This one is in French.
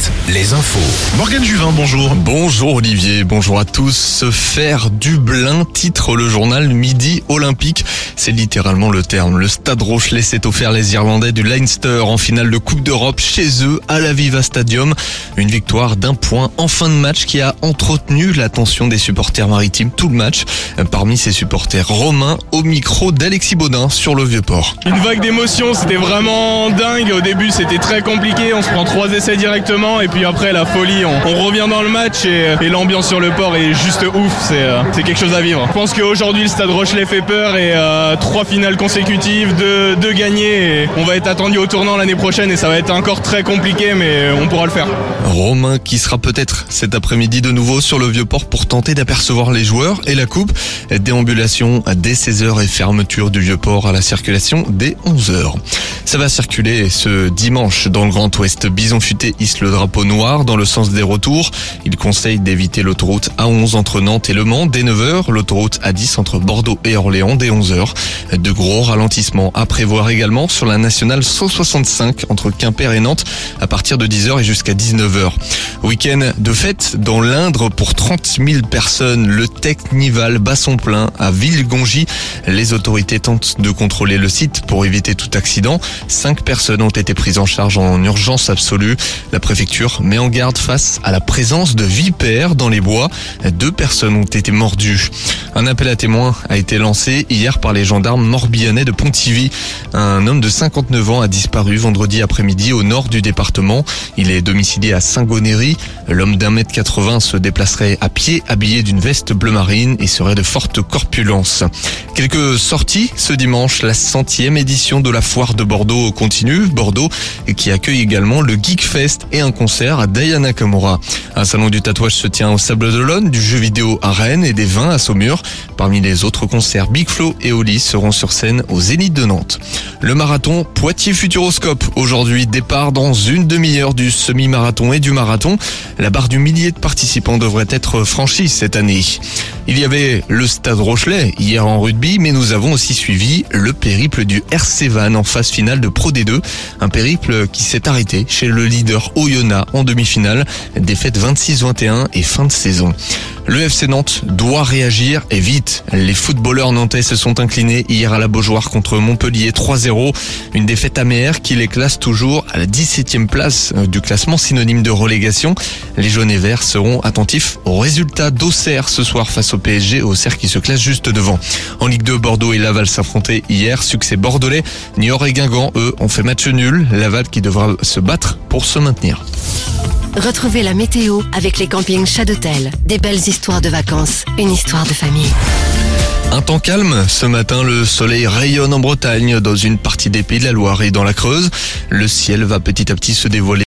7, les infos. Morgane Juvin, bonjour. Bonjour Olivier, bonjour à tous. Se faire Dublin, titre le journal Midi Olympique. C'est littéralement le terme. Le Stade Rochelet s'est offert les Irlandais du Leinster en finale de Coupe d'Europe chez eux à la Viva Stadium. Une victoire d'un point en fin de match qui a entretenu l'attention des supporters maritimes tout le match. Parmi ces supporters romains au micro d'Alexis Baudin sur le Vieux-Port. Une vague d'émotions, c'était vraiment dingue. Au début, c'était très compliqué. On se prend trois essais directement et puis après la folie, on, revient dans le match et, l'ambiance sur le port est juste ouf. C'est euh, quelque chose à vivre. Je pense qu'aujourd'hui, le Stade Rochelet fait peur et euh, trois finales consécutives, deux, deux gagnées. On va être attendu au tournant l'année prochaine et ça va être encore très compliqué, mais on pourra le faire. Romain qui sera peut-être cet après-midi de nouveau sur le Vieux-Port pour tenter d'apercevoir les joueurs et la coupe. Déambulation dès 16h et fermeture du Vieux-Port à la circulation dès 11h. Ça va circuler ce dimanche dans le Grand Ouest. Bison Futé hisse le drapeau noir dans le sens des retours. Il conseille d'éviter l'autoroute A11 entre Nantes et Le Mans dès 9h, l'autoroute A10 entre Bordeaux et Orléans dès 11h. De gros ralentissements à prévoir également sur la nationale 165 entre Quimper et Nantes à partir de 10h et jusqu'à 19h. Week-end de fête dans l'Indre pour 30 000 personnes. Le Technival bat son plein à Villegongy. Les autorités tentent de contrôler le site pour éviter tout accident. Cinq personnes ont été prises en charge en urgence absolue. Préfecture met en garde face à la présence de vipères dans les bois. Deux personnes ont été mordues. Un appel à témoins a été lancé hier par les gendarmes morbillonnais de Pontivy. Un homme de 59 ans a disparu vendredi après-midi au nord du département. Il est domicilié à Saint-Gonéry. L'homme d'un mètre 80 se déplacerait à pied habillé d'une veste bleu marine et serait de forte corpulence. Quelques sorties ce dimanche, la centième édition de la foire de Bordeaux continue. Bordeaux qui accueille également le Geek Fest et un concert à Diana Kamura. Un salon du tatouage se tient au Sable d'Olonne, du jeu vidéo à Rennes et des vins à Saumur. Parmi les autres concerts, Big Flo et Oli seront sur scène aux Zénith de Nantes. Le marathon Poitiers Futuroscope. Aujourd'hui, départ dans une demi-heure du semi-marathon et du marathon. La barre du millier de participants devrait être franchie cette année. Il y avait le Stade Rochelet hier en rugby, mais nous avons aussi suivi le périple du RC Van en phase finale de Pro D2. Un périple qui s'est arrêté chez le leader Oyonnax en demi-finale. Défaite 26-21 et fin de saison. Le FC Nantes doit réagir et vite. Les footballeurs nantais se sont inclinés hier à la Beaujoire contre Montpellier 3-0. Une défaite amère qui les classe toujours à la 17e place du classement synonyme de relégation. Les jaunes et verts seront attentifs au résultat d'Auxerre ce soir face au PSG. Auxerre qui se classe juste devant. En Ligue 2, Bordeaux et Laval s'affrontaient hier. Succès bordelais. Niort et Guingamp, eux, ont fait match nul. Laval qui devra se battre pour se maintenir. Retrouvez la météo avec les campings Chadotel. Des belles histoires de vacances, une histoire de famille. Un temps calme, ce matin le soleil rayonne en Bretagne, dans une partie des pays de la Loire et dans la Creuse. Le ciel va petit à petit se dévoiler.